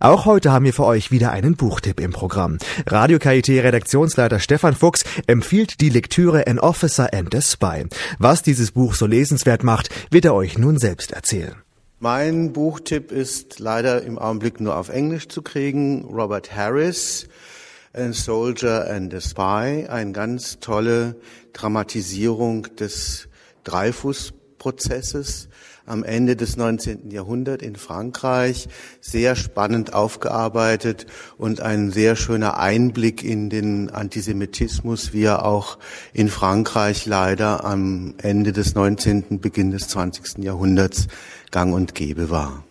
Auch heute haben wir für euch wieder einen Buchtipp im Programm. Radio KIT Redaktionsleiter Stefan Fuchs empfiehlt die Lektüre An Officer and a Spy. Was dieses Buch so lesenswert macht, wird er euch nun selbst erzählen. Mein Buchtipp ist leider im Augenblick nur auf Englisch zu kriegen. Robert Harris, A Soldier and a Spy, eine ganz tolle Dramatisierung des Dreyfus-Prozesses am Ende des 19. Jahrhunderts in Frankreich, sehr spannend aufgearbeitet und ein sehr schöner Einblick in den Antisemitismus, wie er auch in Frankreich leider am Ende des 19., Beginn des 20. Jahrhunderts gang und gäbe war.